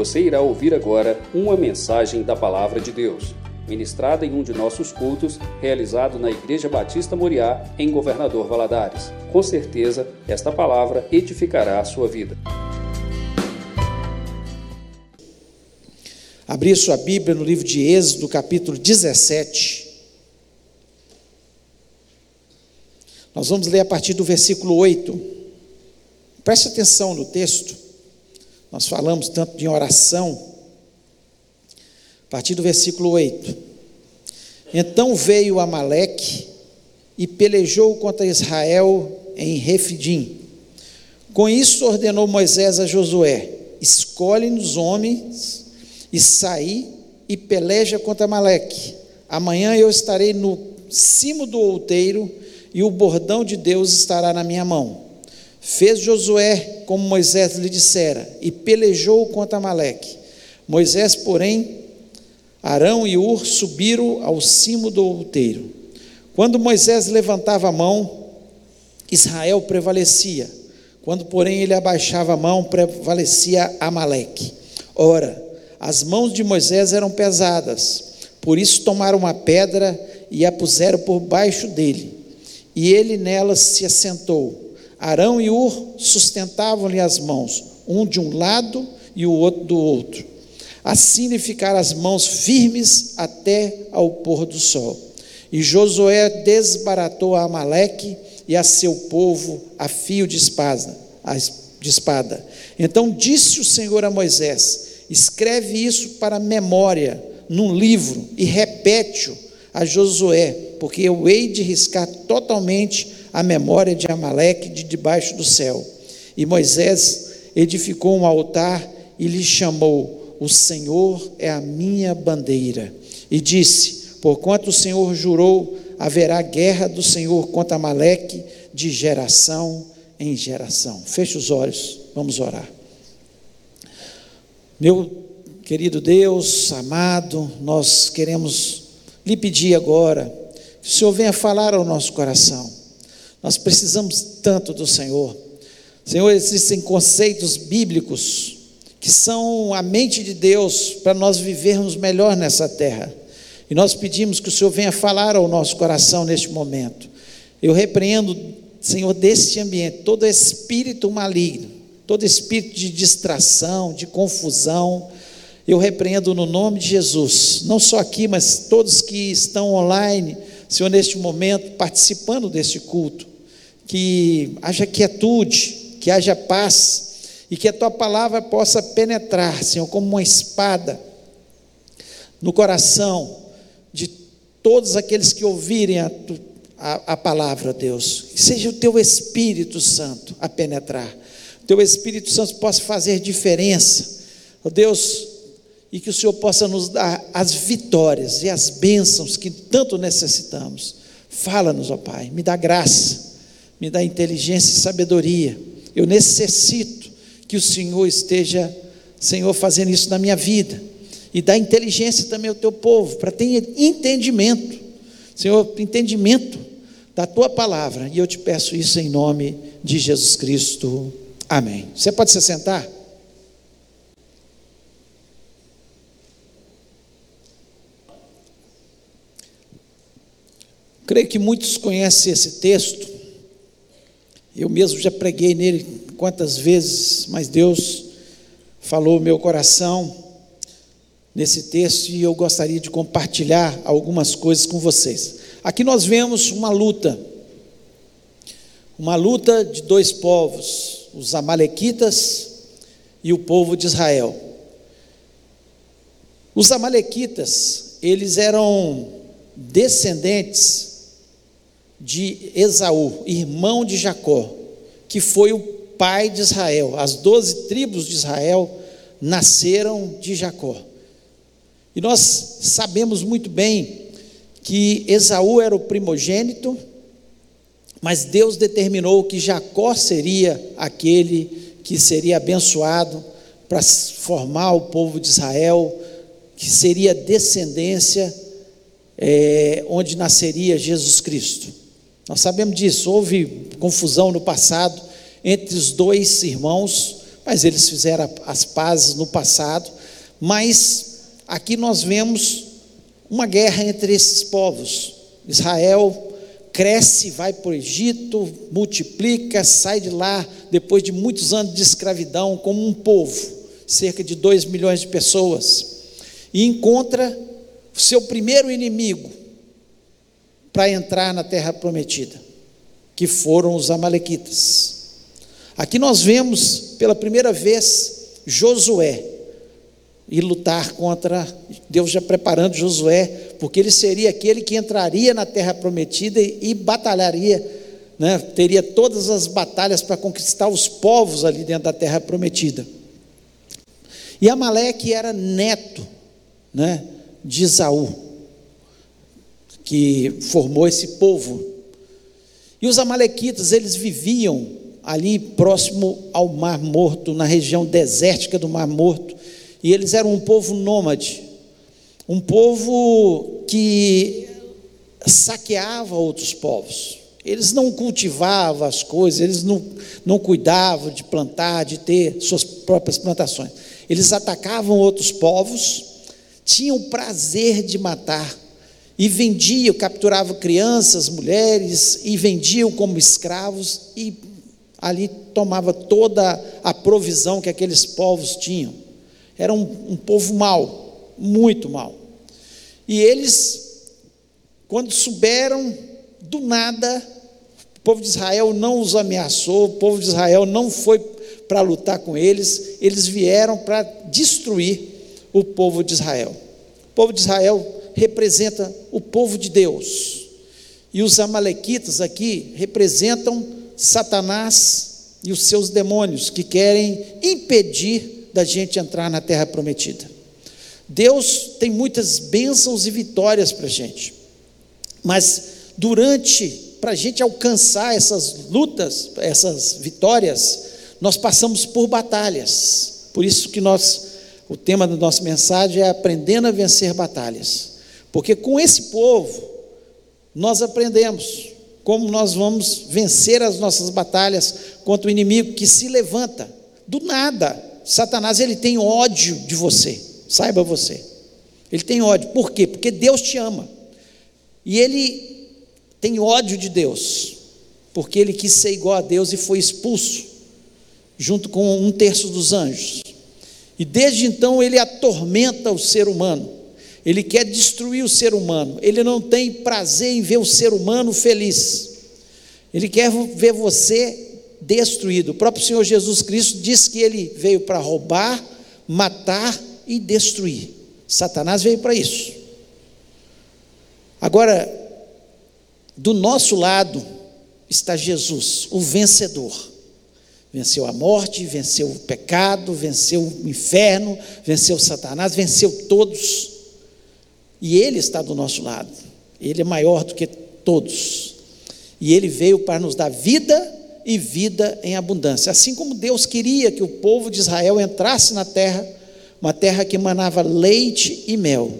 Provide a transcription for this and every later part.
Você irá ouvir agora uma mensagem da Palavra de Deus, ministrada em um de nossos cultos, realizado na Igreja Batista Moriá, em Governador Valadares. Com certeza, esta palavra edificará a sua vida. Abrir sua Bíblia no livro de Êxodo, capítulo 17. Nós vamos ler a partir do versículo 8. Preste atenção no texto. Nós falamos tanto de oração. A partir do versículo 8. Então veio Amaleque e pelejou contra Israel em Refidim. Com isso ordenou Moisés a Josué: Escolhe-nos homens e saí e peleja contra Amaleque. Amanhã eu estarei no cimo do outeiro e o bordão de Deus estará na minha mão. Fez Josué como Moisés lhe dissera e pelejou contra Amaleque. Moisés, porém, Arão e Ur subiram ao cimo do outeiro. Quando Moisés levantava a mão, Israel prevalecia. Quando, porém, ele abaixava a mão, prevalecia Amaleque. Ora, as mãos de Moisés eram pesadas, por isso tomaram uma pedra e a puseram por baixo dele e ele nelas se assentou. Arão e Ur sustentavam-lhe as mãos, um de um lado e o outro do outro. Assim lhe ficaram as mãos firmes até ao pôr do sol. E Josué desbaratou a Amaleque e a seu povo a fio de espada, de espada. Então disse o Senhor a Moisés: Escreve isso para memória num livro e repete-o a Josué, porque eu hei de riscar totalmente a memória de Amaleque de debaixo do céu. E Moisés edificou um altar e lhe chamou: O Senhor é a minha bandeira. E disse: Porquanto o Senhor jurou, haverá guerra do Senhor contra Amaleque de geração em geração. Feche os olhos, vamos orar. Meu querido Deus, amado, nós queremos lhe pedir agora que o Senhor venha falar ao nosso coração. Nós precisamos tanto do Senhor. Senhor, existem conceitos bíblicos que são a mente de Deus para nós vivermos melhor nessa terra. E nós pedimos que o Senhor venha falar ao nosso coração neste momento. Eu repreendo, Senhor, deste ambiente, todo espírito maligno, todo espírito de distração, de confusão, eu repreendo no nome de Jesus, não só aqui, mas todos que estão online, Senhor, neste momento, participando deste culto, que haja quietude, que haja paz, e que a tua palavra possa penetrar, Senhor, como uma espada no coração de todos aqueles que ouvirem a, a, a palavra, Deus. Que seja o teu Espírito Santo a penetrar, o teu Espírito Santo possa fazer diferença. Oh Deus, e que o Senhor possa nos dar as vitórias e as bênçãos que tanto necessitamos. Fala-nos, ó Pai, me dá graça, me dá inteligência e sabedoria. Eu necessito que o Senhor esteja, Senhor, fazendo isso na minha vida. E dá inteligência também ao teu povo, para ter entendimento. Senhor, entendimento da tua palavra. E eu te peço isso em nome de Jesus Cristo. Amém. Você pode se sentar? Creio que muitos conhecem esse texto. Eu mesmo já preguei nele quantas vezes, mas Deus falou meu coração nesse texto e eu gostaria de compartilhar algumas coisas com vocês. Aqui nós vemos uma luta, uma luta de dois povos, os Amalequitas e o povo de Israel. Os Amalequitas, eles eram descendentes de Esaú, irmão de Jacó, que foi o pai de Israel. As doze tribos de Israel nasceram de Jacó. E nós sabemos muito bem que Esaú era o primogênito, mas Deus determinou que Jacó seria aquele que seria abençoado para formar o povo de Israel, que seria descendência é, onde nasceria Jesus Cristo. Nós sabemos disso, houve confusão no passado entre os dois irmãos, mas eles fizeram as pazes no passado. Mas aqui nós vemos uma guerra entre esses povos. Israel cresce, vai para o Egito, multiplica, sai de lá depois de muitos anos de escravidão como um povo, cerca de 2 milhões de pessoas, e encontra seu primeiro inimigo para entrar na terra prometida, que foram os amalequitas. Aqui nós vemos pela primeira vez Josué e lutar contra Deus já preparando Josué, porque ele seria aquele que entraria na terra prometida e, e batalharia, né, teria todas as batalhas para conquistar os povos ali dentro da terra prometida. E Amaleque era neto né, de Isaú, que formou esse povo. E os amalequitas, eles viviam ali próximo ao Mar Morto, na região desértica do Mar Morto, e eles eram um povo nômade, um povo que saqueava outros povos. Eles não cultivavam as coisas, eles não, não cuidavam de plantar, de ter suas próprias plantações. Eles atacavam outros povos, tinham prazer de matar e vendiam, capturavam crianças, mulheres e vendiam como escravos e ali tomava toda a provisão que aqueles povos tinham. Era um, um povo mau, muito mau. E eles, quando souberam, do nada, o povo de Israel não os ameaçou, o povo de Israel não foi para lutar com eles, eles vieram para destruir o povo de Israel. O povo de Israel representa o povo de Deus. E os amalequitas aqui representam Satanás e os seus demônios que querem impedir da gente entrar na terra prometida. Deus tem muitas bênçãos e vitórias para a gente, mas durante, para a gente alcançar essas lutas, essas vitórias, nós passamos por batalhas. Por isso que nós, o tema da nossa mensagem é aprendendo a vencer batalhas, porque com esse povo nós aprendemos como nós vamos vencer as nossas batalhas contra o inimigo que se levanta do nada Satanás ele tem ódio de você, saiba você. Ele tem ódio. Por quê? Porque Deus te ama. E ele tem ódio de Deus, porque ele quis ser igual a Deus e foi expulso, junto com um terço dos anjos. E desde então ele atormenta o ser humano. Ele quer destruir o ser humano. Ele não tem prazer em ver o ser humano feliz. Ele quer ver você destruído. O próprio Senhor Jesus Cristo diz que ele veio para roubar, matar e destruir. Satanás veio para isso. Agora, do nosso lado está Jesus, o vencedor. Venceu a morte, venceu o pecado, venceu o inferno, venceu Satanás, venceu todos. E Ele está do nosso lado. Ele é maior do que todos. E Ele veio para nos dar vida e vida em abundância. Assim como Deus queria que o povo de Israel entrasse na terra, uma terra que emanava leite e mel.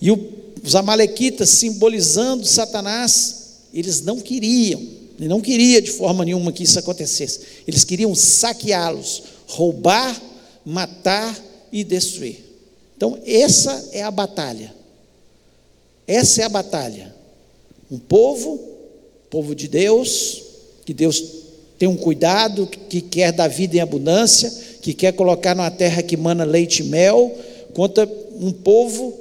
E os amalequitas, simbolizando Satanás, eles não queriam, ele não queria de forma nenhuma que isso acontecesse. Eles queriam saqueá-los, roubar, matar e destruir. Então, essa é a batalha. Essa é a batalha. Um povo, povo de Deus, que Deus tem um cuidado, que quer dar vida em abundância, que quer colocar numa terra que mana leite e mel, contra um povo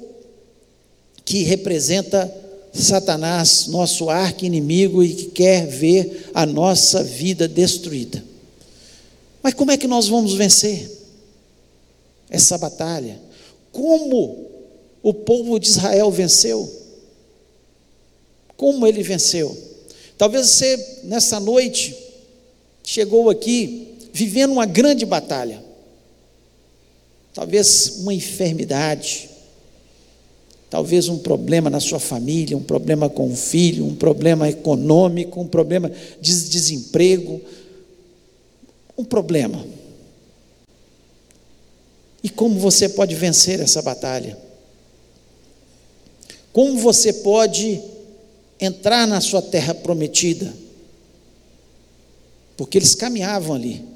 que representa Satanás, nosso arqui-inimigo, e que quer ver a nossa vida destruída. Mas como é que nós vamos vencer essa batalha? Como o povo de Israel venceu? Como ele venceu? Talvez você, nessa noite, chegou aqui vivendo uma grande batalha. Talvez uma enfermidade, talvez um problema na sua família, um problema com o filho, um problema econômico, um problema de desemprego, um problema. E como você pode vencer essa batalha? Como você pode entrar na sua terra prometida, porque eles caminhavam ali.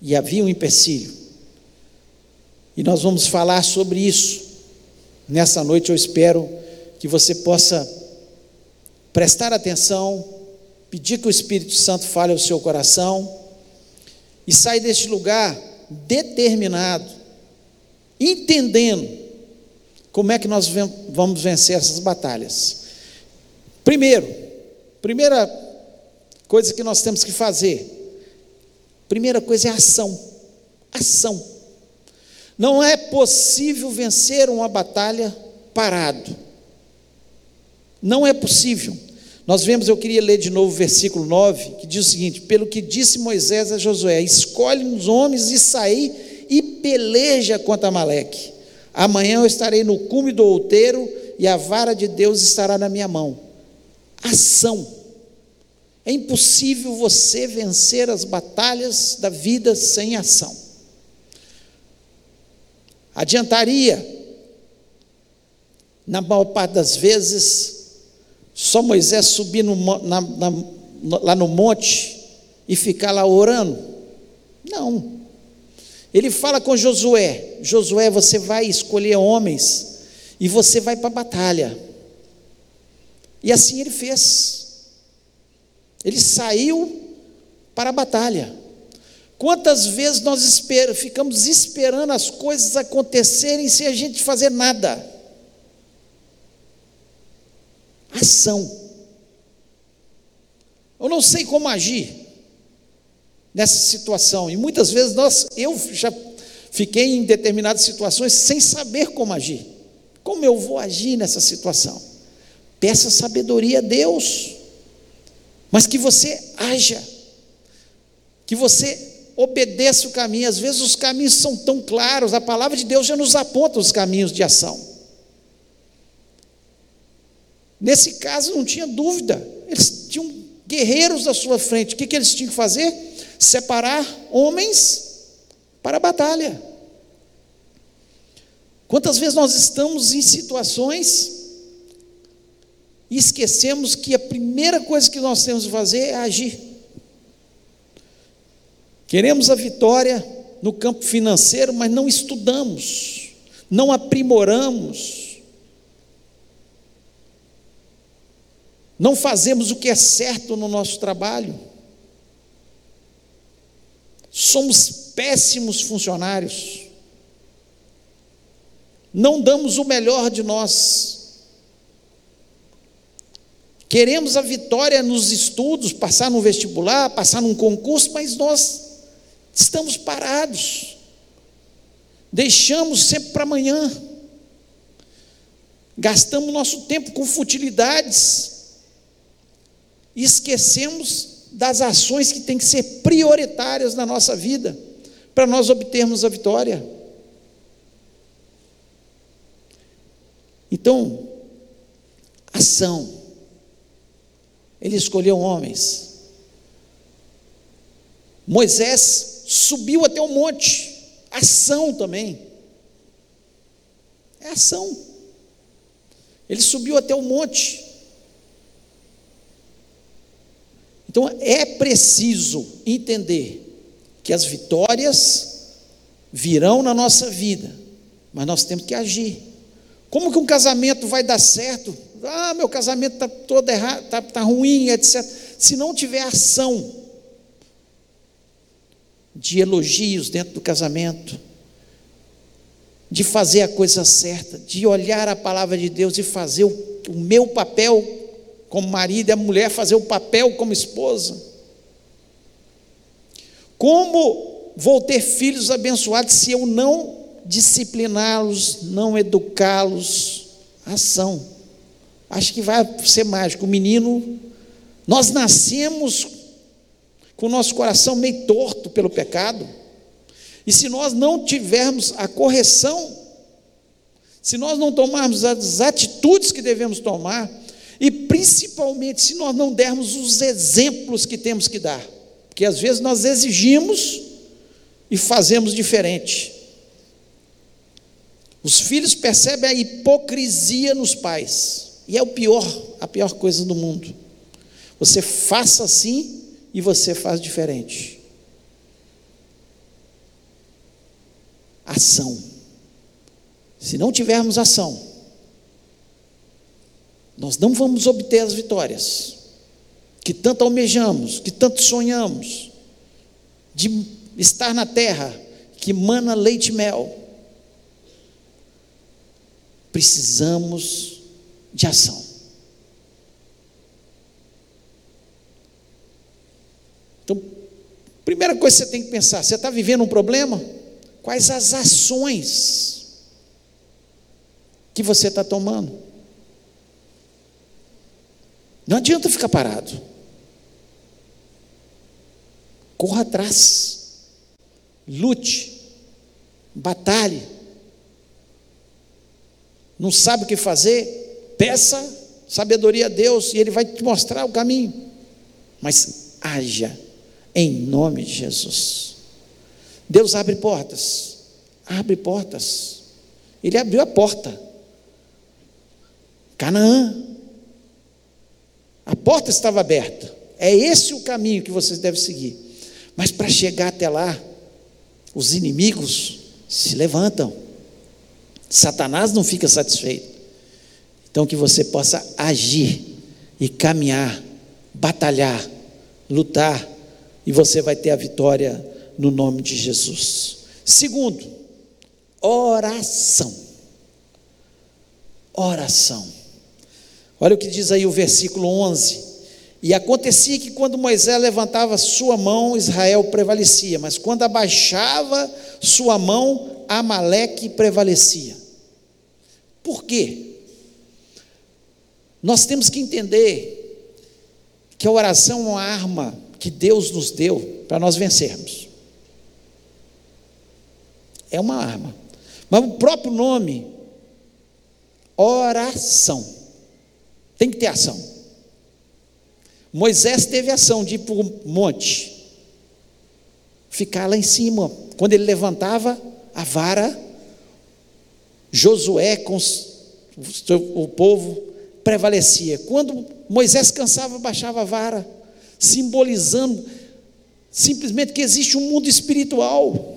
e havia um empecilho. E nós vamos falar sobre isso. Nessa noite eu espero que você possa prestar atenção, pedir que o Espírito Santo fale ao seu coração e sair deste lugar determinado, entendendo como é que nós vamos vencer essas batalhas. Primeiro, primeira coisa que nós temos que fazer, primeira coisa é ação. Ação. Não é possível vencer uma batalha parado. Não é possível. Nós vemos, eu queria ler de novo o versículo 9, que diz o seguinte: Pelo que disse Moisés a Josué: Escolhe uns homens e saí e peleja contra Amaleque. Amanhã eu estarei no cume do outeiro e a vara de Deus estará na minha mão. Ação. É impossível você vencer as batalhas da vida sem ação. Adiantaria, na maior parte das vezes, só Moisés subir no, na, na, lá no monte e ficar lá orando? Não. Ele fala com Josué: Josué, você vai escolher homens e você vai para a batalha. E assim ele fez. Ele saiu para a batalha. Quantas vezes nós esper ficamos esperando as coisas acontecerem sem a gente fazer nada? ação. Eu não sei como agir nessa situação, e muitas vezes nós, eu já fiquei em determinadas situações sem saber como agir. Como eu vou agir nessa situação? Peça sabedoria a Deus, mas que você haja, que você obedeça o caminho. Às vezes os caminhos são tão claros, a palavra de Deus já nos aponta os caminhos de ação. Nesse caso não tinha dúvida, eles tinham guerreiros à sua frente. O que, que eles tinham que fazer? Separar homens para a batalha. Quantas vezes nós estamos em situações e esquecemos que a primeira coisa que nós temos que fazer é agir. Queremos a vitória no campo financeiro, mas não estudamos, não aprimoramos, não fazemos o que é certo no nosso trabalho, somos péssimos funcionários, não damos o melhor de nós, queremos a vitória nos estudos, passar no vestibular, passar num concurso, mas nós estamos parados, deixamos sempre para amanhã, gastamos nosso tempo com futilidades, e esquecemos das ações que têm que ser prioritárias na nossa vida para nós obtermos a vitória. Então, ação. Ele escolheu homens. Moisés subiu até o monte. Ação também. É ação. Ele subiu até o monte. Então é preciso entender que as vitórias virão na nossa vida, mas nós temos que agir. Como que um casamento vai dar certo? Ah, meu casamento está todo errado, está tá ruim, etc. Se não tiver ação de elogios dentro do casamento, de fazer a coisa certa, de olhar a palavra de Deus e fazer o, o meu papel como marido e a mulher fazer o papel como esposa. Como vou ter filhos abençoados se eu não discipliná-los, não educá-los? Ação. Acho que vai ser mágico. O menino, nós nascemos com o nosso coração meio torto pelo pecado. E se nós não tivermos a correção, se nós não tomarmos as atitudes que devemos tomar, e principalmente se nós não dermos os exemplos que temos que dar, porque às vezes nós exigimos e fazemos diferente. Os filhos percebem a hipocrisia nos pais, e é o pior, a pior coisa do mundo. Você faça assim e você faz diferente. ação. Se não tivermos ação, nós não vamos obter as vitórias que tanto almejamos, que tanto sonhamos, de estar na terra que mana leite e mel. Precisamos de ação. Então, primeira coisa que você tem que pensar: você está vivendo um problema? Quais as ações que você está tomando? Não adianta ficar parado. Corra atrás. Lute. Batalhe. Não sabe o que fazer? Peça sabedoria a Deus e Ele vai te mostrar o caminho. Mas haja em nome de Jesus. Deus abre portas. Abre portas. Ele abriu a porta. Canaã. A porta estava aberta. É esse o caminho que vocês devem seguir. Mas para chegar até lá, os inimigos se levantam. Satanás não fica satisfeito. Então que você possa agir e caminhar, batalhar, lutar, e você vai ter a vitória no nome de Jesus. Segundo, oração. Oração. Olha o que diz aí o versículo 11. E acontecia que quando Moisés levantava sua mão, Israel prevalecia, mas quando abaixava sua mão, Amaleque prevalecia. Por quê? Nós temos que entender que a oração é uma arma que Deus nos deu para nós vencermos. É uma arma. Mas o próprio nome, oração, tem que ter ação. Moisés teve ação de ir para o monte, ficar lá em cima. Quando ele levantava a vara, Josué com o povo prevalecia. Quando Moisés cansava, baixava a vara, simbolizando simplesmente que existe um mundo espiritual.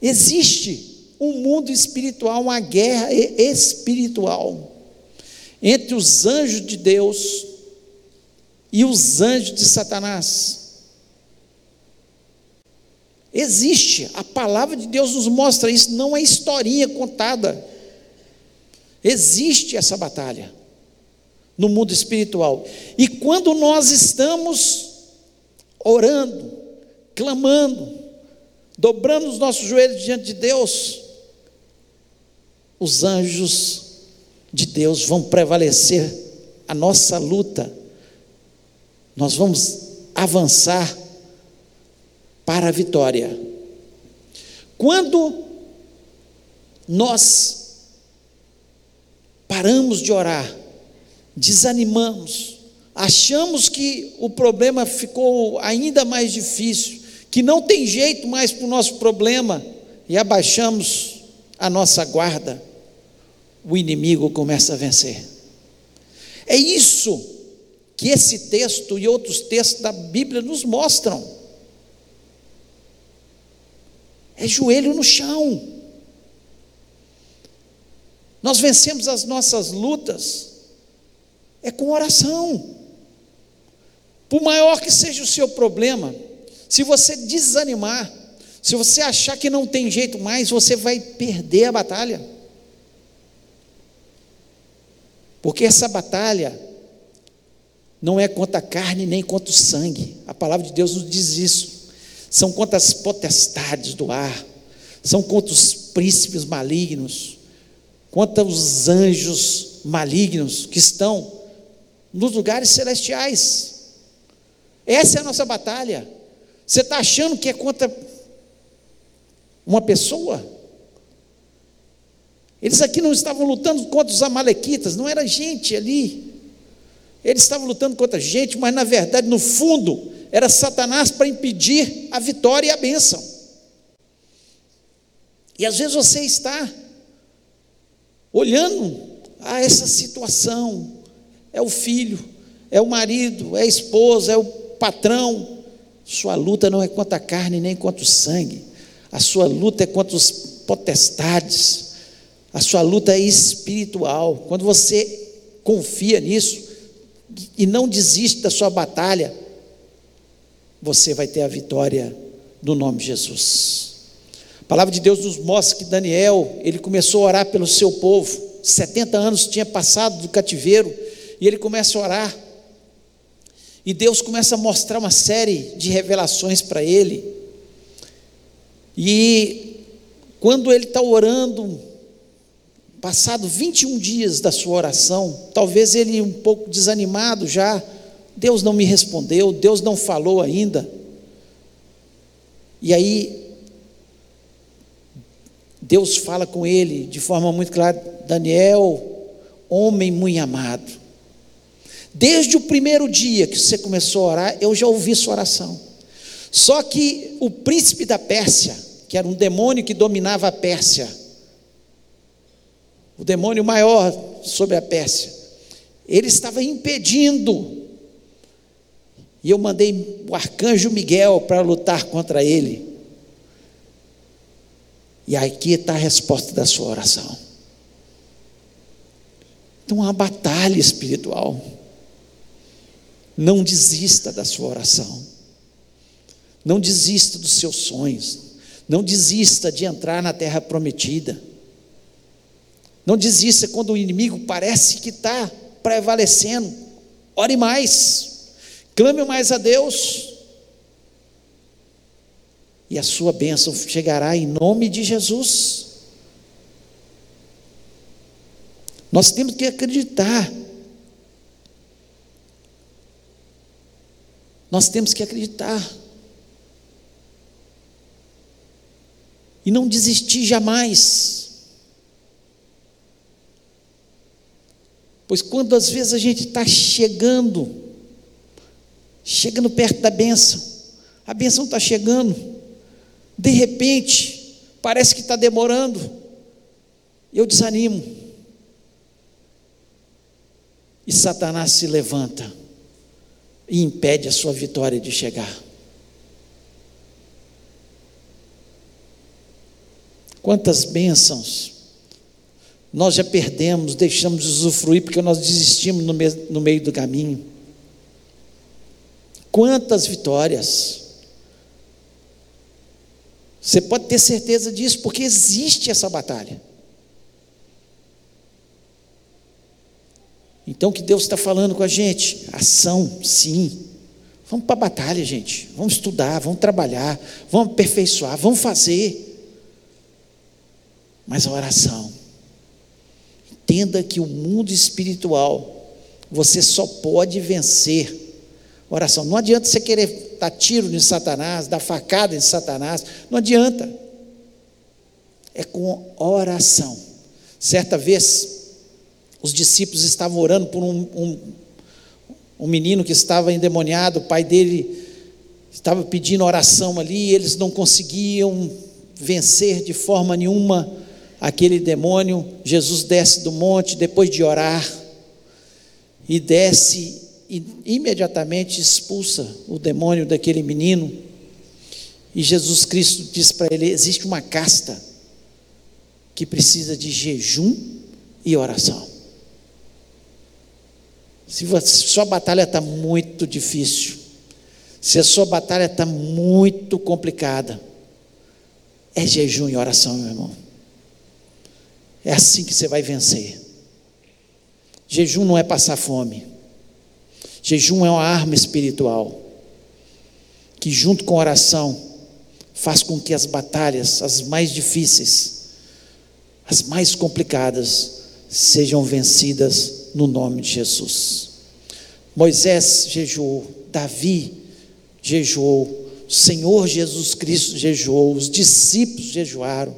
Existe um mundo espiritual, uma guerra espiritual entre os anjos de Deus e os anjos de Satanás. Existe, a palavra de Deus nos mostra isso, não é historinha contada. Existe essa batalha no mundo espiritual. E quando nós estamos orando, clamando, dobrando os nossos joelhos diante de Deus, os anjos de Deus vão prevalecer a nossa luta nós vamos avançar para a vitória. Quando nós paramos de orar, desanimamos, achamos que o problema ficou ainda mais difícil, que não tem jeito mais para o nosso problema, e abaixamos a nossa guarda, o inimigo começa a vencer. É isso que esse texto e outros textos da Bíblia nos mostram. É joelho no chão. Nós vencemos as nossas lutas é com oração. Por maior que seja o seu problema, se você desanimar, se você achar que não tem jeito mais, você vai perder a batalha. Porque essa batalha não é contra a carne nem contra o sangue. A palavra de Deus nos diz isso. São contra as potestades do ar, são contra os príncipes malignos, contra os anjos malignos que estão nos lugares celestiais. Essa é a nossa batalha. Você está achando que é contra uma pessoa? Eles aqui não estavam lutando contra os amalequitas, não era gente ali. Eles estavam lutando contra gente, mas na verdade, no fundo, era Satanás para impedir a vitória e a bênção. E às vezes você está olhando a essa situação, é o filho, é o marido, é a esposa, é o patrão. Sua luta não é contra a carne nem contra o sangue. a sua luta é contra os potestades, a sua luta é espiritual. Quando você confia nisso e não desiste da sua batalha, você vai ter a vitória no nome de Jesus. A palavra de Deus nos mostra que Daniel, ele começou a orar pelo seu povo. 70 anos tinha passado do cativeiro e ele começa a orar. E Deus começa a mostrar uma série de revelações para ele. E quando ele está orando, passado 21 dias da sua oração, talvez ele um pouco desanimado já, Deus não me respondeu, Deus não falou ainda. E aí, Deus fala com ele de forma muito clara: Daniel, homem muito amado, desde o primeiro dia que você começou a orar, eu já ouvi sua oração. Só que o príncipe da Pérsia, que era um demônio que dominava a Pérsia, o demônio maior sobre a Pérsia, ele estava impedindo. E eu mandei o arcanjo Miguel para lutar contra ele. E aqui está a resposta da sua oração. Então, uma batalha espiritual. Não desista da sua oração. Não desista dos seus sonhos. Não desista de entrar na terra prometida. Não desista quando o inimigo parece que está prevalecendo. Ore mais. Clame mais a Deus e a sua bênção chegará em nome de Jesus. Nós temos que acreditar. Nós temos que acreditar. E não desistir jamais. Pois quando às vezes a gente está chegando, chegando perto da bênção, a bênção está chegando, de repente, parece que está demorando, eu desanimo. E Satanás se levanta e impede a sua vitória de chegar. Quantas bênçãos nós já perdemos, deixamos de usufruir porque nós desistimos no meio, no meio do caminho. Quantas vitórias. Você pode ter certeza disso, porque existe essa batalha. Então, o que Deus está falando com a gente? Ação, sim. Vamos para a batalha, gente. Vamos estudar, vamos trabalhar, vamos aperfeiçoar, vamos fazer. Mas a oração. Entenda que o mundo espiritual, você só pode vencer oração. Não adianta você querer dar tiro em Satanás, dar facada em Satanás, não adianta. É com oração. Certa vez, os discípulos estavam orando por um, um, um menino que estava endemoniado, o pai dele estava pedindo oração ali, e eles não conseguiam vencer de forma nenhuma aquele demônio. Jesus desce do monte depois de orar, e desce e imediatamente expulsa o demônio daquele menino. E Jesus Cristo diz para ele: existe uma casta que precisa de jejum e oração. Se a sua batalha está muito difícil, se a sua batalha está muito complicada, é jejum e oração, meu irmão. É assim que você vai vencer. Jejum não é passar fome. Jejum é uma arma espiritual que, junto com oração, faz com que as batalhas, as mais difíceis, as mais complicadas, sejam vencidas no nome de Jesus. Moisés jejuou, Davi jejuou, o Senhor Jesus Cristo jejuou, os discípulos jejuaram,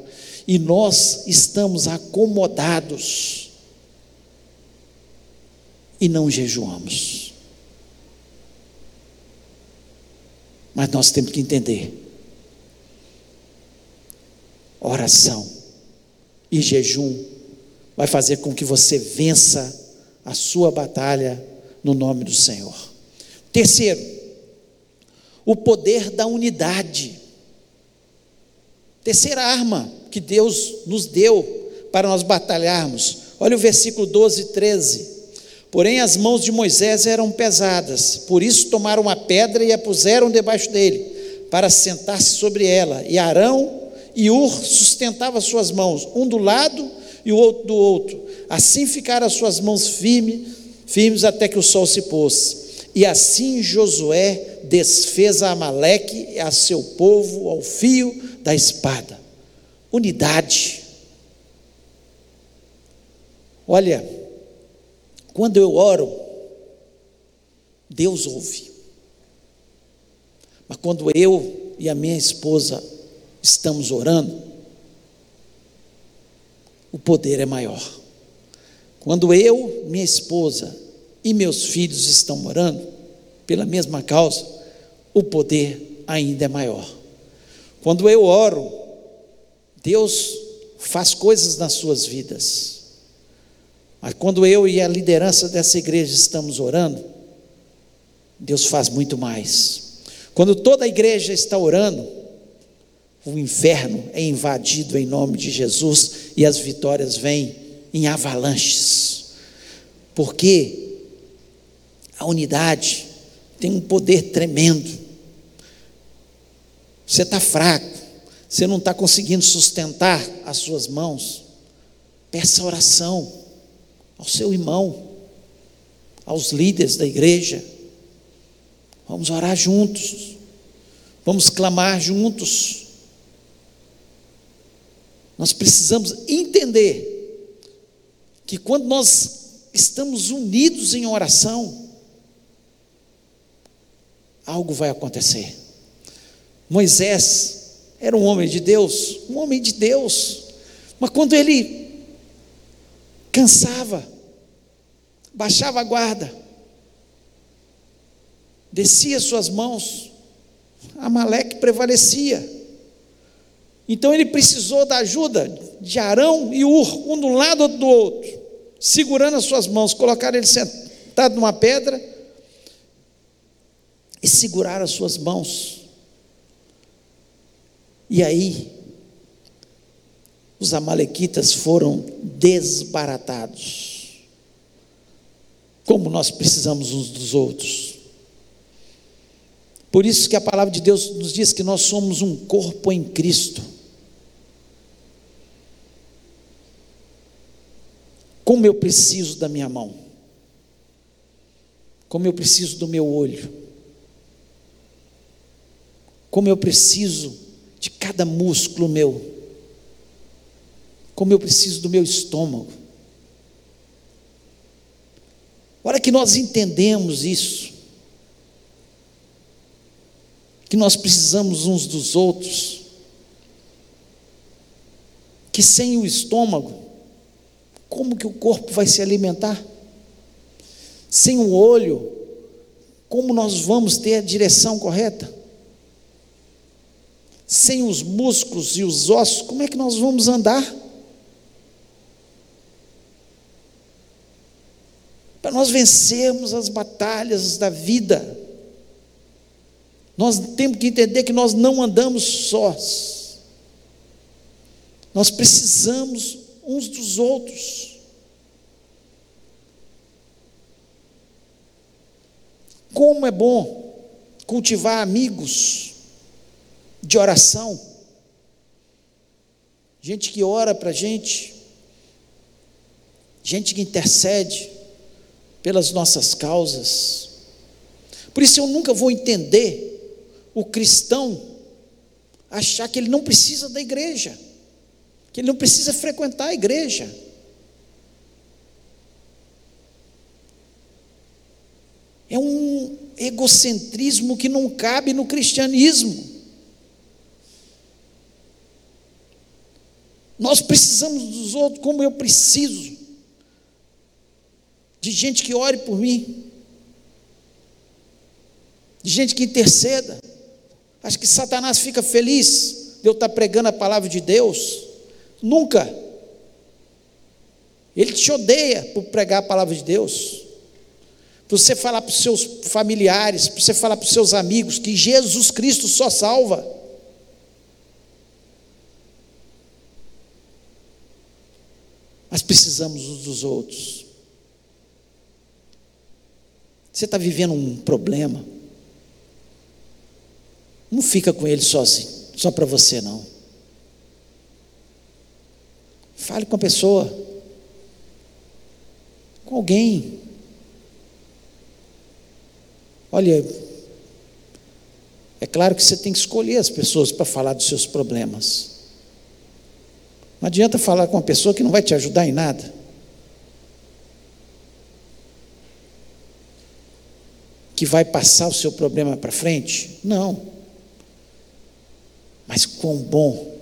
e nós estamos acomodados e não jejuamos. Mas nós temos que entender: oração e jejum vai fazer com que você vença a sua batalha no nome do Senhor. Terceiro, o poder da unidade. Terceira arma que Deus nos deu para nós batalharmos. Olha o versículo 12 e 13. Porém, as mãos de Moisés eram pesadas, por isso tomaram uma pedra e a puseram debaixo dele, para sentar-se sobre ela. E Arão e Ur sustentavam suas mãos, um do lado e o outro do outro. Assim ficaram as suas mãos firmes, até que o sol se pôs. E assim Josué desfez a Amaleque e a seu povo ao fio da espada. Unidade. Olha, quando eu oro, Deus ouve. Mas quando eu e a minha esposa estamos orando, o poder é maior. Quando eu, minha esposa e meus filhos estão orando pela mesma causa, o poder ainda é maior. Quando eu oro, Deus faz coisas nas suas vidas. Mas quando eu e a liderança dessa igreja estamos orando, Deus faz muito mais. Quando toda a igreja está orando, o inferno é invadido em nome de Jesus e as vitórias vêm em avalanches. Porque a unidade tem um poder tremendo. Você está fraco, você não está conseguindo sustentar as suas mãos. Peça oração ao seu irmão, aos líderes da igreja. Vamos orar juntos, vamos clamar juntos. Nós precisamos entender que quando nós estamos unidos em oração, algo vai acontecer. Moisés era um homem de Deus, um homem de Deus, mas quando ele cansava, baixava a guarda, descia suas mãos, Amaleque prevalecia. Então ele precisou da ajuda de Arão e Ur, um do lado outro do outro, segurando as suas mãos, colocaram ele sentado numa pedra e segurar as suas mãos. E aí, os Amalequitas foram desbaratados. Como nós precisamos uns dos outros. Por isso que a palavra de Deus nos diz que nós somos um corpo em Cristo. Como eu preciso da minha mão. Como eu preciso do meu olho como eu preciso de cada músculo meu, como eu preciso do meu estômago. Hora que nós entendemos isso, que nós precisamos uns dos outros, que sem o estômago, como que o corpo vai se alimentar? Sem o olho, como nós vamos ter a direção correta? Sem os músculos e os ossos, como é que nós vamos andar? Para nós vencermos as batalhas da vida, nós temos que entender que nós não andamos sós, nós precisamos uns dos outros. Como é bom cultivar amigos, de oração, gente que ora para a gente, gente que intercede pelas nossas causas. Por isso eu nunca vou entender o cristão achar que ele não precisa da igreja, que ele não precisa frequentar a igreja. É um egocentrismo que não cabe no cristianismo. Nós precisamos dos outros como eu preciso. De gente que ore por mim. De gente que interceda. Acho que Satanás fica feliz de eu estar pregando a palavra de Deus. Nunca. Ele te odeia por pregar a palavra de Deus. Para você falar para os seus familiares, para você falar para os seus amigos que Jesus Cristo só salva. Mas precisamos uns dos outros. Você está vivendo um problema, não fica com ele sozinho, só para você não. Fale com a pessoa, com alguém. Olha, é claro que você tem que escolher as pessoas para falar dos seus problemas. Não adianta falar com uma pessoa que não vai te ajudar em nada. Que vai passar o seu problema para frente? Não. Mas quão bom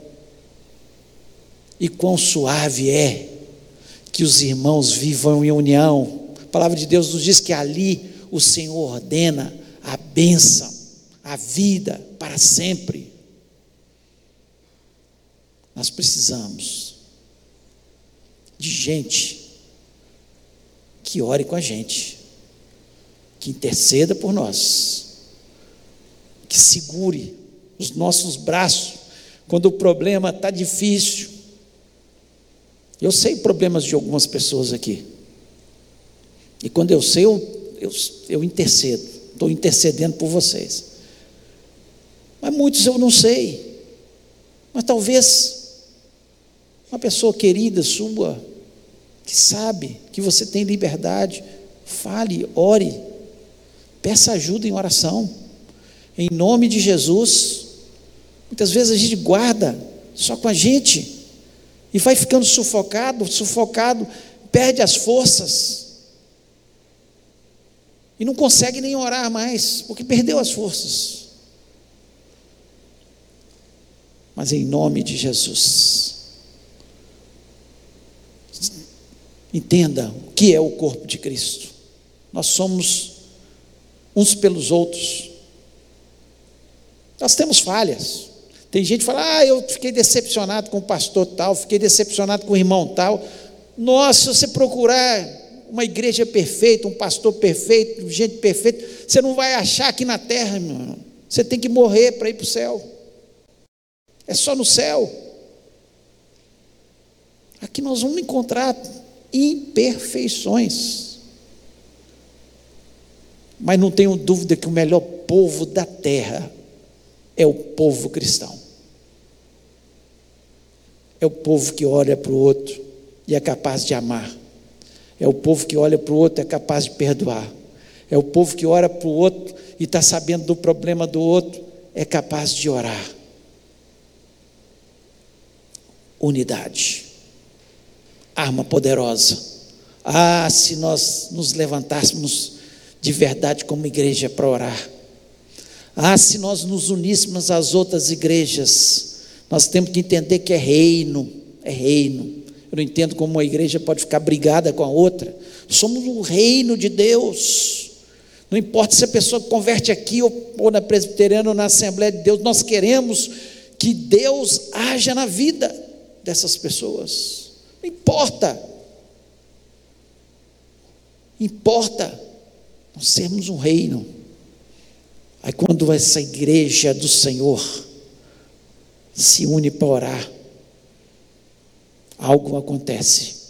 e quão suave é que os irmãos vivam em união. A palavra de Deus nos diz que ali o Senhor ordena a bênção, a vida para sempre. Nós precisamos de gente que ore com a gente, que interceda por nós, que segure os nossos braços quando o problema está difícil. Eu sei problemas de algumas pessoas aqui. E quando eu sei, eu, eu, eu intercedo. Estou intercedendo por vocês. Mas muitos eu não sei. Mas talvez uma pessoa querida sua, que sabe que você tem liberdade, fale, ore, peça ajuda em oração, em nome de Jesus. Muitas vezes a gente guarda só com a gente e vai ficando sufocado, sufocado, perde as forças e não consegue nem orar mais, porque perdeu as forças. Mas em nome de Jesus, Entenda o que é o corpo de Cristo. Nós somos uns pelos outros. Nós temos falhas. Tem gente que fala: Ah, eu fiquei decepcionado com o pastor tal, fiquei decepcionado com o irmão tal. Nossa, se você procurar uma igreja perfeita, um pastor perfeito, gente perfeita, você não vai achar aqui na terra, irmão. Você tem que morrer para ir para o céu. É só no céu. Aqui nós vamos encontrar imperfeições. Mas não tenho dúvida que o melhor povo da terra é o povo cristão. É o povo que olha para o outro e é capaz de amar. É o povo que olha para o outro e é capaz de perdoar. É o povo que olha para o outro e está sabendo do problema do outro, é capaz de orar. Unidade arma poderosa. Ah, se nós nos levantássemos de verdade como igreja para orar. Ah, se nós nos uníssemos às outras igrejas. Nós temos que entender que é reino, é reino. Eu não entendo como uma igreja pode ficar brigada com a outra. Somos o reino de Deus. Não importa se a pessoa converte aqui ou, ou na presbiteriana ou na Assembleia de Deus, nós queremos que Deus haja na vida dessas pessoas. Não importa. Importa nós sermos um reino. Aí quando essa igreja do Senhor se une para orar, algo acontece.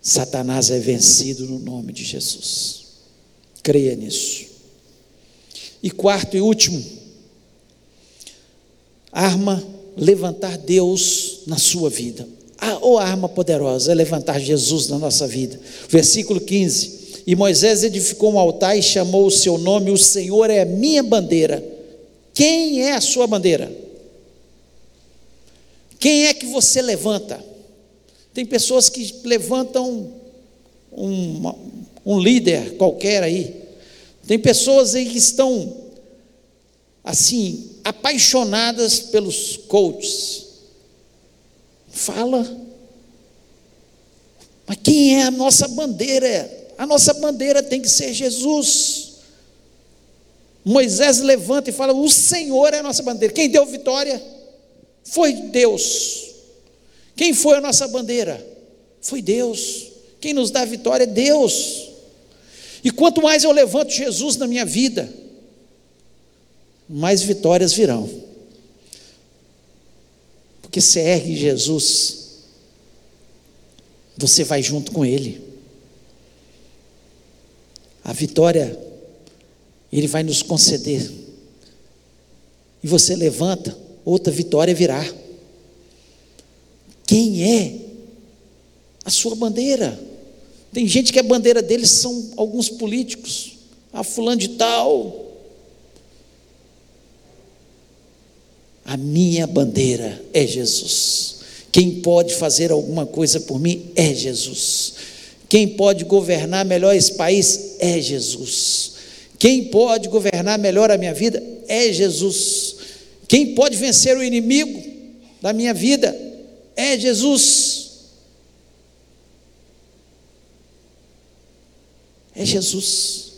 Satanás é vencido no nome de Jesus. Creia nisso. E quarto e último, arma levantar Deus na sua vida ou a arma poderosa é levantar Jesus na nossa vida. Versículo 15: E Moisés edificou um altar e chamou o seu nome, o Senhor é a minha bandeira. Quem é a sua bandeira? Quem é que você levanta? Tem pessoas que levantam um, um líder qualquer aí. Tem pessoas aí que estão assim apaixonadas pelos coaches Fala. Mas quem é a nossa bandeira? A nossa bandeira tem que ser Jesus. Moisés levanta e fala: O Senhor é a nossa bandeira. Quem deu vitória? Foi Deus. Quem foi a nossa bandeira? Foi Deus. Quem nos dá vitória é Deus. E quanto mais eu levanto Jesus na minha vida, mais vitórias virão. Porque você ergue Jesus, você vai junto com Ele. A vitória, Ele vai nos conceder. E você levanta, outra vitória virá. Quem é a sua bandeira? Tem gente que a bandeira deles são alguns políticos. A ah, fulano de tal. A minha bandeira é Jesus. Quem pode fazer alguma coisa por mim é Jesus. Quem pode governar melhor esse país é Jesus. Quem pode governar melhor a minha vida é Jesus. Quem pode vencer o inimigo da minha vida é Jesus. É Jesus.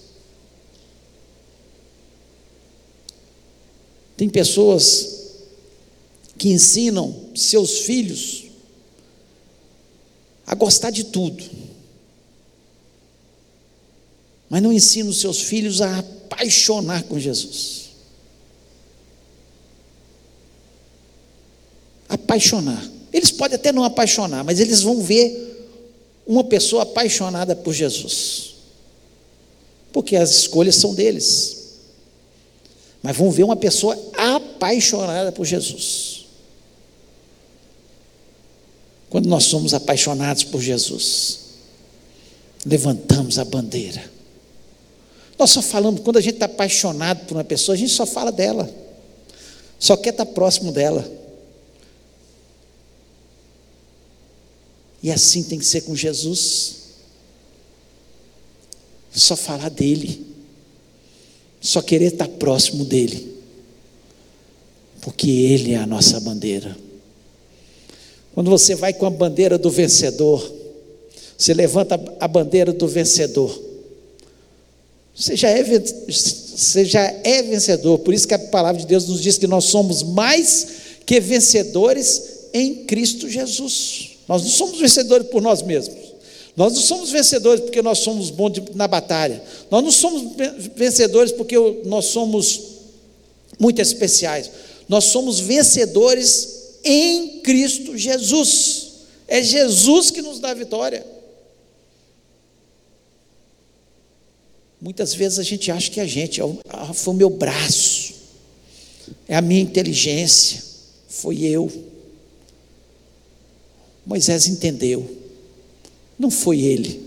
Tem pessoas que ensinam seus filhos a gostar de tudo, mas não ensinam seus filhos a apaixonar com Jesus. Apaixonar. Eles podem até não apaixonar, mas eles vão ver uma pessoa apaixonada por Jesus, porque as escolhas são deles. Mas vão ver uma pessoa apaixonada por Jesus. Quando nós somos apaixonados por Jesus, levantamos a bandeira. Nós só falamos, quando a gente está apaixonado por uma pessoa, a gente só fala dela, só quer estar próximo dela. E assim tem que ser com Jesus. Só falar dele, só querer estar próximo dele, porque ele é a nossa bandeira. Quando você vai com a bandeira do vencedor, você levanta a bandeira do vencedor. Você já, é, você já é vencedor, por isso que a palavra de Deus nos diz que nós somos mais que vencedores em Cristo Jesus. Nós não somos vencedores por nós mesmos. Nós não somos vencedores porque nós somos bons na batalha. Nós não somos vencedores porque nós somos muito especiais. Nós somos vencedores em Cristo Jesus. É Jesus que nos dá a vitória. Muitas vezes a gente acha que a gente é ah, foi o meu braço, é a minha inteligência, foi eu. Moisés entendeu, não foi ele,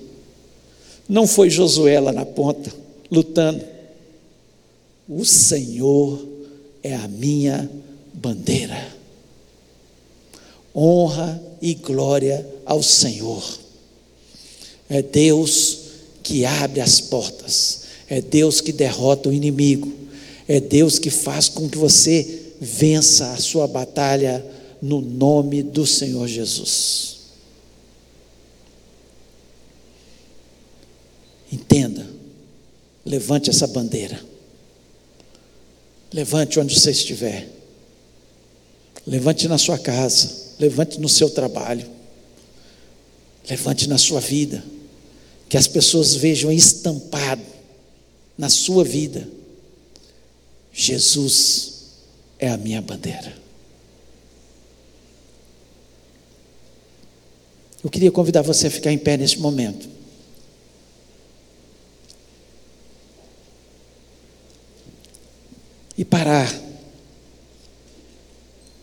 não foi Josué lá na ponta, lutando. O Senhor é a minha bandeira honra e glória ao Senhor. É Deus que abre as portas, é Deus que derrota o inimigo, é Deus que faz com que você vença a sua batalha no nome do Senhor Jesus. Entenda, levante essa bandeira, levante onde você estiver, levante na sua casa levante no seu trabalho, levante na sua vida, que as pessoas vejam estampado na sua vida: Jesus é a minha bandeira. Eu queria convidar você a ficar em pé neste momento. E parar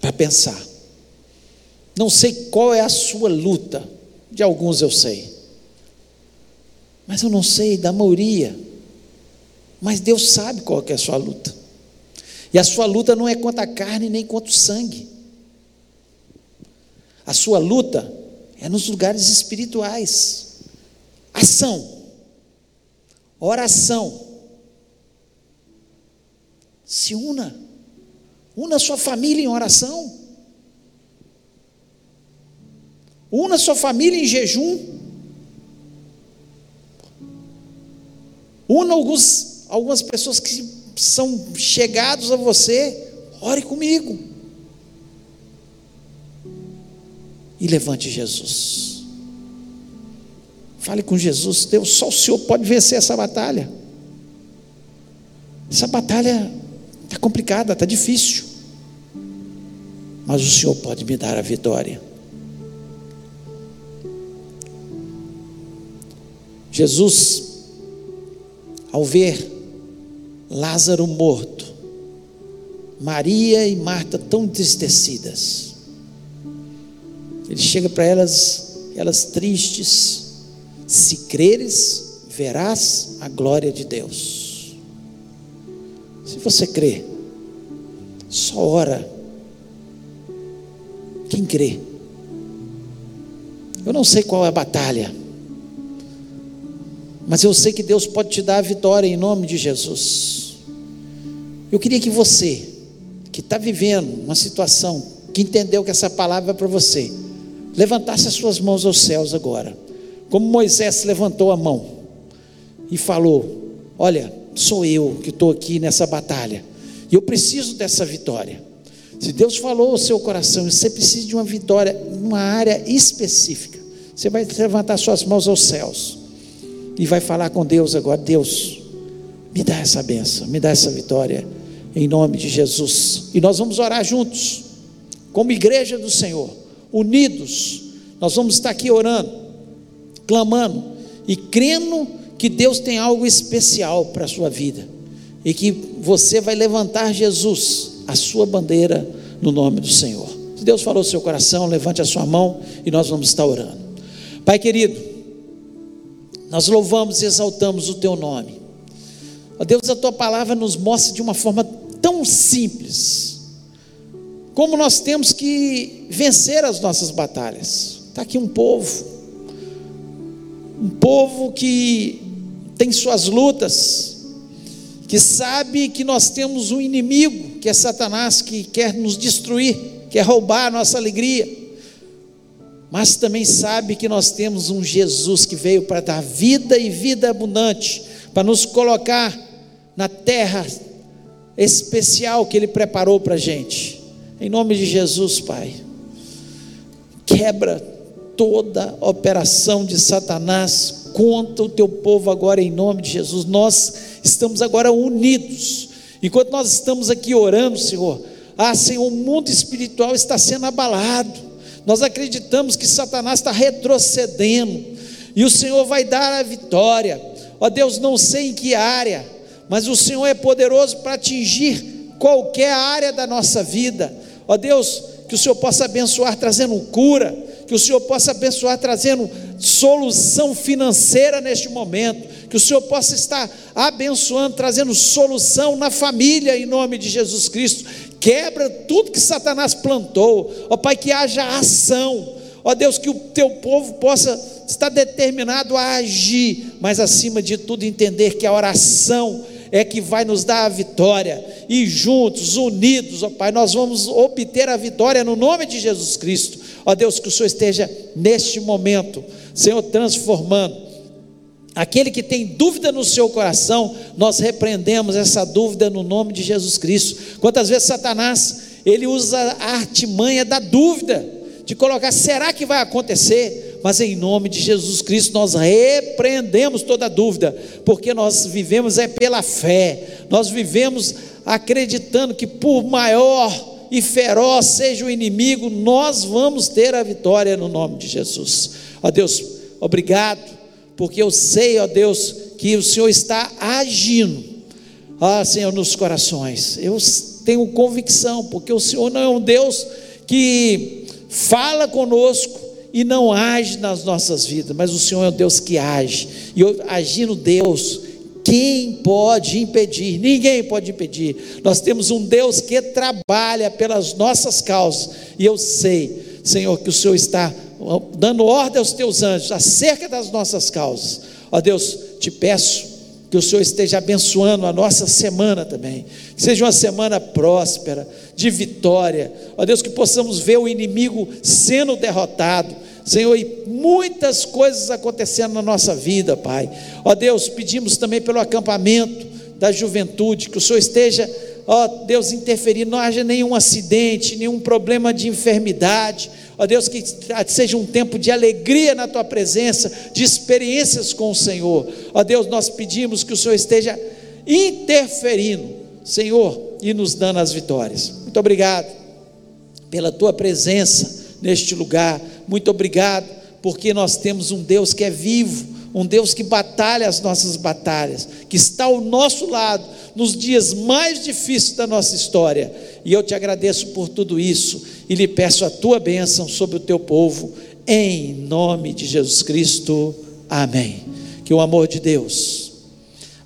para pensar. Não sei qual é a sua luta, de alguns eu sei, mas eu não sei da maioria. Mas Deus sabe qual é a sua luta. E a sua luta não é contra a carne nem contra o sangue. A sua luta é nos lugares espirituais. Ação, oração. Se una. Una a sua família em oração. Una sua família em jejum. Una alguns, algumas pessoas que são chegados a você. Ore comigo. E levante Jesus. Fale com Jesus. Deus, só o Senhor pode vencer essa batalha. Essa batalha está complicada, está difícil. Mas o Senhor pode me dar a vitória. Jesus, ao ver Lázaro morto, Maria e Marta tão entristecidas, ele chega para elas, elas tristes, se creres, verás a glória de Deus. Se você crê, só ora. Quem crê? Eu não sei qual é a batalha, mas eu sei que Deus pode te dar a vitória em nome de Jesus. Eu queria que você, que está vivendo uma situação, que entendeu que essa palavra é para você, levantasse as suas mãos aos céus agora, como Moisés levantou a mão e falou: Olha, sou eu que estou aqui nessa batalha, e eu preciso dessa vitória. Se Deus falou ao seu coração, você precisa de uma vitória em uma área específica, você vai levantar suas mãos aos céus e vai falar com Deus agora: Deus, me dá essa benção, me dá essa vitória, em nome de Jesus. E nós vamos orar juntos, como igreja do Senhor, unidos. Nós vamos estar aqui orando, clamando e crendo que Deus tem algo especial para a sua vida e que você vai levantar Jesus, a sua bandeira, no nome do Senhor. Se Deus falou seu coração, levante a sua mão e nós vamos estar orando. Pai querido, nós louvamos e exaltamos o teu nome. Ó Deus, a tua palavra nos mostra de uma forma tão simples como nós temos que vencer as nossas batalhas. Está aqui um povo, um povo que tem suas lutas, que sabe que nós temos um inimigo, que é Satanás, que quer nos destruir, quer roubar a nossa alegria mas também sabe que nós temos um Jesus que veio para dar vida e vida abundante, para nos colocar na terra especial que Ele preparou para a gente. Em nome de Jesus, Pai, quebra toda operação de Satanás contra o teu povo agora, em nome de Jesus. Nós estamos agora unidos. Enquanto nós estamos aqui orando, Senhor, ah, Senhor, o mundo espiritual está sendo abalado nós acreditamos que Satanás está retrocedendo e o Senhor vai dar a vitória. Ó Deus, não sei em que área, mas o Senhor é poderoso para atingir qualquer área da nossa vida. Ó Deus, que o Senhor possa abençoar trazendo cura, que o Senhor possa abençoar trazendo solução financeira neste momento, que o Senhor possa estar abençoando, trazendo solução na família em nome de Jesus Cristo, quebra tudo que Satanás plantou, ó Pai, que haja ação, ó Deus, que o teu povo possa estar determinado a agir, mas acima de tudo entender que a oração é que vai nos dar a vitória, e juntos, unidos, ó Pai, nós vamos obter a vitória no nome de Jesus Cristo, ó Deus, que o Senhor esteja neste momento, Senhor, transformando Aquele que tem dúvida no seu coração, nós repreendemos essa dúvida no nome de Jesus Cristo. Quantas vezes Satanás, ele usa a artimanha da dúvida, de colocar, será que vai acontecer? Mas em nome de Jesus Cristo nós repreendemos toda dúvida, porque nós vivemos é pela fé, nós vivemos acreditando que por maior e feroz seja o inimigo, nós vamos ter a vitória no nome de Jesus. Ó Deus, obrigado porque eu sei, ó Deus, que o Senhor está agindo, ó Senhor, nos corações. Eu tenho convicção, porque o Senhor não é um Deus que fala conosco e não age nas nossas vidas, mas o Senhor é um Deus que age, e agindo Deus, quem pode impedir? Ninguém pode impedir. Nós temos um Deus que trabalha pelas nossas causas, e eu sei, Senhor, que o Senhor está dando ordem aos teus anjos acerca das nossas causas. Ó Deus, te peço que o Senhor esteja abençoando a nossa semana também, que seja uma semana próspera, de vitória. Ó Deus, que possamos ver o inimigo sendo derrotado. Senhor, e muitas coisas acontecendo na nossa vida, Pai. Ó Deus, pedimos também pelo acampamento da juventude, que o Senhor esteja, ó Deus, interferindo, não haja nenhum acidente, nenhum problema de enfermidade Ó Deus, que seja um tempo de alegria na tua presença, de experiências com o Senhor. Ó Deus, nós pedimos que o Senhor esteja interferindo, Senhor, e nos dando as vitórias. Muito obrigado pela tua presença neste lugar. Muito obrigado porque nós temos um Deus que é vivo, um Deus que batalha as nossas batalhas, que está ao nosso lado nos dias mais difíceis da nossa história. E eu te agradeço por tudo isso e lhe peço a tua bênção sobre o teu povo, em nome de Jesus Cristo. Amém. Que o amor de Deus,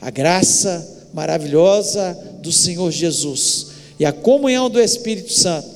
a graça maravilhosa do Senhor Jesus e a comunhão do Espírito Santo